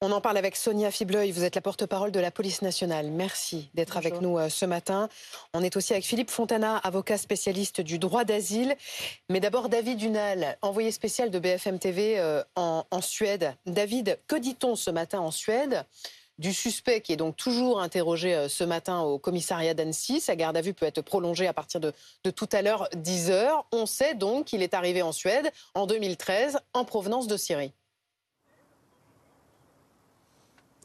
On en parle avec Sonia Fibleuil, vous êtes la porte-parole de la police nationale. Merci d'être avec nous euh, ce matin. On est aussi avec Philippe Fontana, avocat spécialiste du droit d'asile. Mais d'abord David Dunal, envoyé spécial de BFM TV euh, en, en Suède. David, que dit-on ce matin en Suède du suspect qui est donc toujours interrogé euh, ce matin au commissariat d'Annecy? Sa garde à vue peut être prolongée à partir de, de tout à l'heure 10 heures. On sait donc qu'il est arrivé en Suède en 2013 en provenance de Syrie.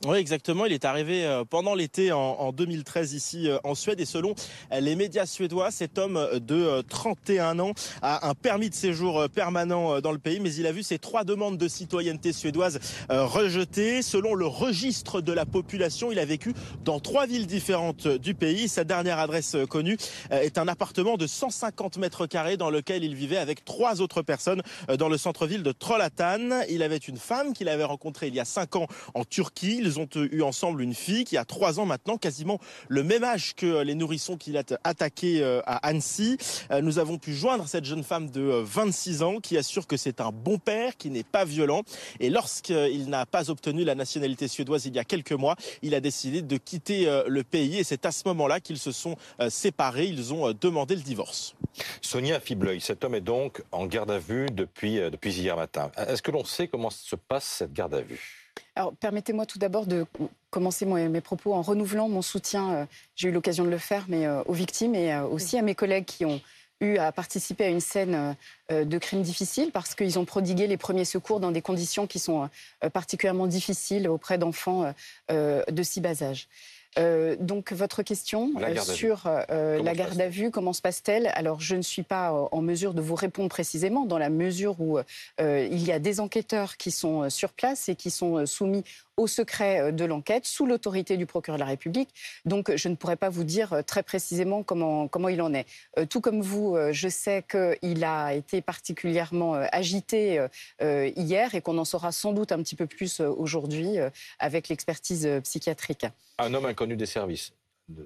Oui, exactement. Il est arrivé euh, pendant l'été en 2013 ici euh, en Suède et selon euh, les médias suédois, cet homme de 31 ans a un permis de séjour permanent dans le pays, mais il a vu ses trois demandes de citoyenneté suédoise rejetées. Selon le registre de la population, il a vécu dans trois villes différentes du pays. Sa dernière adresse connue est un appartement de 150 mètres carrés dans lequel il vivait avec trois autres personnes dans le centre-ville de Trollhättan. Il avait une femme qu'il avait rencontrée il y a cinq ans en Turquie. Ont eu ensemble une fille qui a trois ans maintenant, quasiment le même âge que les nourrissons qu'il a attaqué euh, à Annecy. Euh, nous avons pu joindre cette jeune femme de 26 euh, ans qui assure que c'est un bon père, qui n'est pas violent. Et lorsqu'il n'a pas obtenu la nationalité suédoise il y a quelques mois, il a décidé de quitter le pays. Et c'est à ce moment-là qu'ils se sont séparés. Ils ont demandé le divorce. Sonia Fibleuil, cet homme est donc en garde à vue depuis, depuis hier matin. Est-ce que l'on sait comment se passe cette garde à vue? Alors, permettez-moi tout d'abord de commencer mes propos en renouvelant mon soutien, euh, j'ai eu l'occasion de le faire, mais euh, aux victimes et euh, aussi à mes collègues qui ont eu à participer à une scène de crime difficile parce qu'ils ont prodigué les premiers secours dans des conditions qui sont particulièrement difficiles auprès d'enfants de si bas âge. Euh, donc votre question euh, sur euh, la garde à vue, comment se passe-t-elle? Alors je ne suis pas en mesure de vous répondre précisément dans la mesure où il y a des enquêteurs qui sont sur place et qui sont soumis au secret de l'enquête sous l'autorité du procureur de la République. Donc je ne pourrais pas vous dire très précisément comment, comment il en est. tout comme vous, je sais qu'il a été particulièrement agité hier et qu'on en saura sans doute un petit peu plus aujourd'hui avec l'expertise psychiatrique. Un homme inconnu des services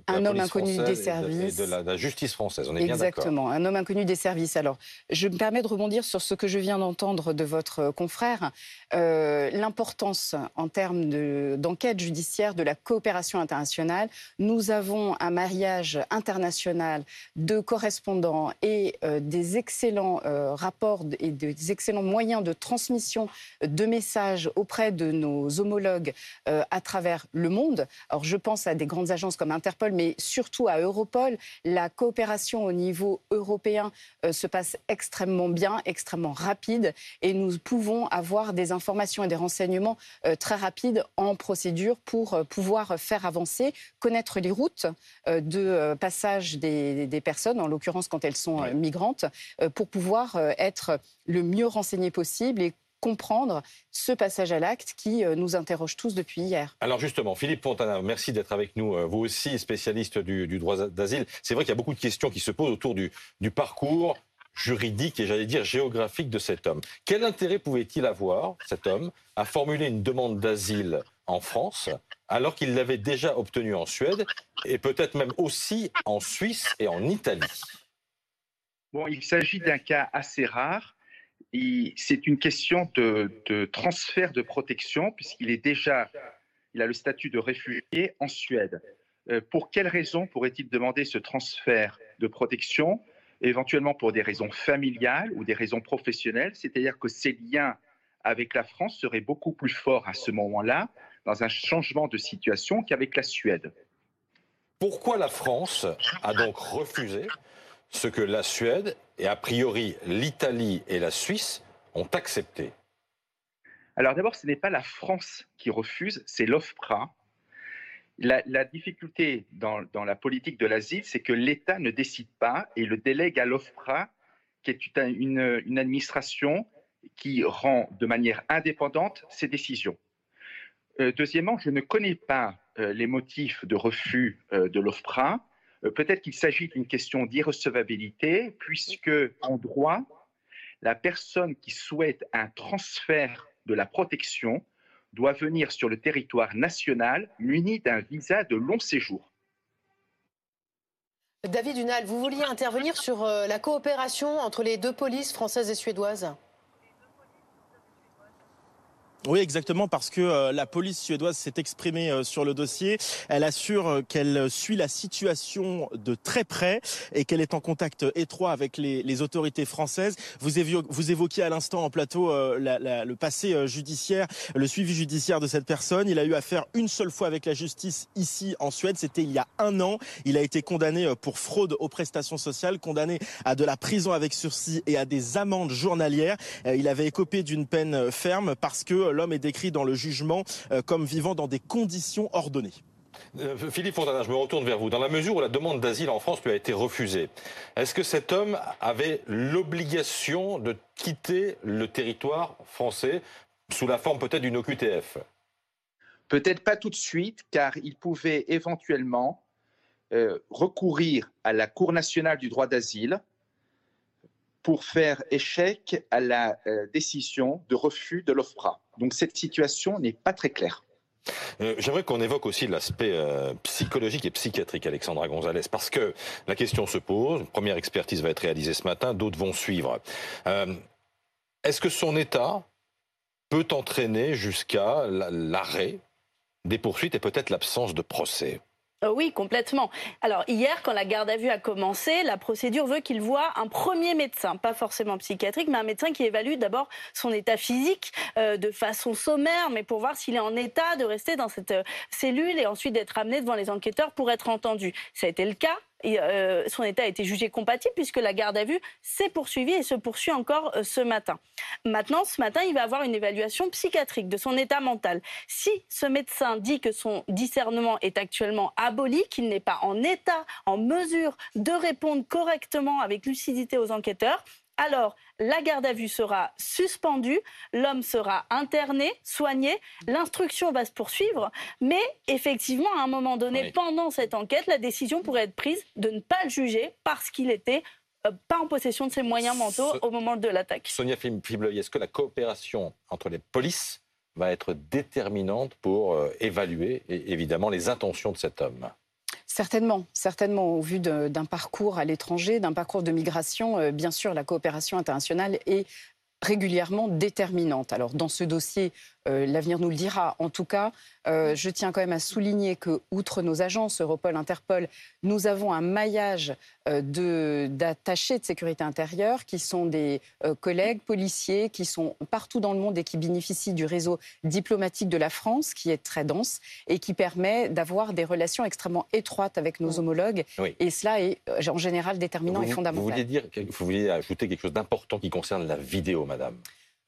un homme inconnu des services. Et de, la, justice française, on est Exactement, un homme inconnu des services. Alors, je me permets de rebondir sur ce que je viens d'entendre de votre confrère. Euh, l'importance en termes d'enquête judiciaire de la coopération internationale. Nous avons un mariage international de correspondants et euh, des excellents euh, rapports et des excellents moyens de transmission de messages auprès de nos homologues à travers le monde. Alors, je pense à des grandes agences comme Interpol mais surtout à Europol. La coopération au niveau européen euh, se passe extrêmement bien, extrêmement rapide, et nous pouvons avoir des informations et des renseignements euh, très rapides en procédure pour euh, pouvoir faire avancer, connaître les routes de passage des, personnes, en l'occurrence quand elles sont migrantes, pour pouvoir être le mieux renseignées possible et comprendre ce passage à l'acte qui euh, nous interroge tous depuis hier. Alors justement, Philippe Fontana, merci d'être avec nous. Euh, vous aussi, spécialiste du, droit d'asile. C'est vrai qu'il y a beaucoup de questions qui se posent autour du, du parcours juridique et j'allais dire géographique de cet homme. Quel intérêt pouvait-il avoir, cet homme, à formuler une demande d'asile en France alors qu'il l'avait déjà obtenue en Suède et peut-être même aussi en Suisse et en Italie? Bon, il s'agit d'un cas assez rare c'est une question de, transfert de protection, puisqu'il est déjà, il a le statut de réfugié en Suède. Euh, pour quelles raisons pourrait-il demander ce transfert de protection? Éventuellement pour des raisons familiales ou des raisons professionnelles, c'est-à-dire que ses liens avec la France seraient beaucoup plus forts à ce moment-là, dans un changement de situation qu'avec la Suède. Pourquoi la France a donc refusé ce que la Suède et a priori l'Italie et la Suisse ont accepté Alors d'abord, ce n'est pas la France qui refuse, c'est l'OFPRA. La, difficulté dans, la politique de l'asile, c'est que l'État ne décide pas et le délègue à l'OFPRA, qui est une, administration qui rend de manière indépendante ses décisions. Euh, deuxièmement, je ne connais pas euh, les motifs de refus euh, de l'OFPRA. Euh, peut-être qu'il s'agit d'une question d'irrecevabilité, puisque en droit, la personne qui souhaite un transfert de la protection doit venir sur le territoire national muni d'un visa de long séjour. David Dunal, vous vouliez intervenir sur euh, la coopération entre les deux polices françaises et suédoises? Oui, exactement, parce que euh, la police suédoise s'est exprimée euh, sur le dossier. Elle assure euh, qu'elle suit la situation de très près et qu'elle est en contact étroit avec les, les autorités françaises. Vous, évo évoquiez à l'instant en plateau la, la, le passé judiciaire, le suivi judiciaire de cette personne. Il a eu affaire une seule fois avec la justice ici en Suède. C'était il y a un an. Il a été condamné pour fraude aux prestations sociales, condamné à de la prison avec sursis et à des amendes journalières. Il avait écopé d'une peine ferme parce que l'homme est décrit dans le jugement euh, comme vivant dans des conditions ordonnées. Euh, Philippe Fontana, je me retourne vers vous. Dans la mesure où la demande d'asile en France lui a été refusée, est-ce que cet homme avait l'obligation de quitter le territoire français sous la forme peut-être d'une OQTF Peut-être pas tout de suite, car il pouvait éventuellement euh, recourir à la Cour nationale du droit d'asile pour faire échec à la euh, décision de refus de l'OFPRA. Donc cette situation n'est pas très claire. Euh, j'aimerais qu'on évoque aussi l'aspect euh, psychologique et psychiatrique, Alexandra Gonzalez, parce que la question se pose. Une première expertise va être réalisée ce matin, d'autres vont suivre. Est-ce que son état peut entraîner jusqu'à l'arrêt des poursuites et peut-être l'absence de procès? Euh, oui, complètement. Alors hier, quand la garde à vue a commencé, la procédure veut qu'il voit un premier médecin, pas forcément psychiatrique, mais un médecin qui évalue d'abord son état physique euh, de façon sommaire, mais pour voir s'il est en état de rester dans cette euh, cellule et ensuite d'être amené devant les enquêteurs pour être entendu. Ça a été le cas. Euh, son état a été jugé compatible puisque la garde à vue s'est poursuivie et se poursuit encore euh, ce matin. Maintenant, ce matin, il va avoir une évaluation psychiatrique de son état mental. Si ce médecin dit que son discernement est actuellement aboli, qu'il n'est pas en état, en mesure de répondre correctement avec lucidité aux enquêteurs, alors la garde à vue sera suspendue, l'homme sera interné, soigné, l'instruction va se poursuivre, mais effectivement, à un moment donné, pendant cette enquête, la décision pourrait être prise de ne pas le juger parce qu'il était euh, pas en possession de ses moyens mentaux au moment de l'attaque. Sonia Fibleuil, est-ce que la coopération entre les polices va être déterminante pour euh, évaluer évidemment les intentions de cet homme? Certainement, certainement. Au vu d'un parcours à l'étranger, d'un parcours de migration, euh, bien sûr, la coopération internationale est régulièrement déterminante. Alors dans ce dossier, euh, l'avenir nous le dira. En tout cas, euh, je tiens quand même à souligner que, outre nos agences Europol, Interpol, nous avons un maillage euh, d'attachés de, sécurité intérieure qui sont des collègues policiers qui sont partout dans le monde et qui bénéficient du réseau diplomatique de la France, qui est très dense et qui permet d'avoir des relations extrêmement étroites avec nos homologues. Et cela est en général déterminant et fondamental. Vous vouliez, dire, vous vouliez ajouter quelque chose d'important qui concerne la vidéo, madame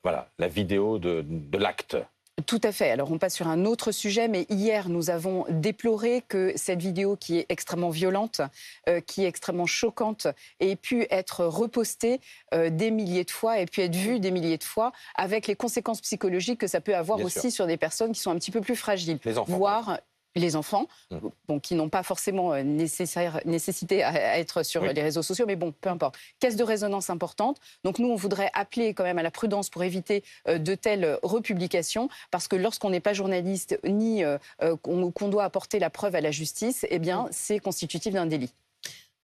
voilà, la vidéo de, l'acte. Tout à fait. Alors on passe sur un autre sujet, mais hier nous avons déploré que cette vidéo qui est extrêmement violente, euh, qui est extrêmement choquante, ait pu être repostée euh, des milliers de fois, et pu être vue des milliers de fois, avec les conséquences psychologiques que ça peut avoir aussi sur des personnes qui sont un petit peu plus fragiles, les enfants, voire les enfants, mmh. qui n'ont pas forcément euh, nécessaire, nécessité à, être sur les réseaux sociaux, mais bon, peu importe. Caisse de résonance importante. Donc nous, on voudrait appeler quand même à la prudence pour éviter euh, de telles republications, parce que lorsqu'on n'est pas journaliste ni euh, qu'on doit apporter la preuve à la justice, eh bien, mmh. c'est constitutif d'un délit.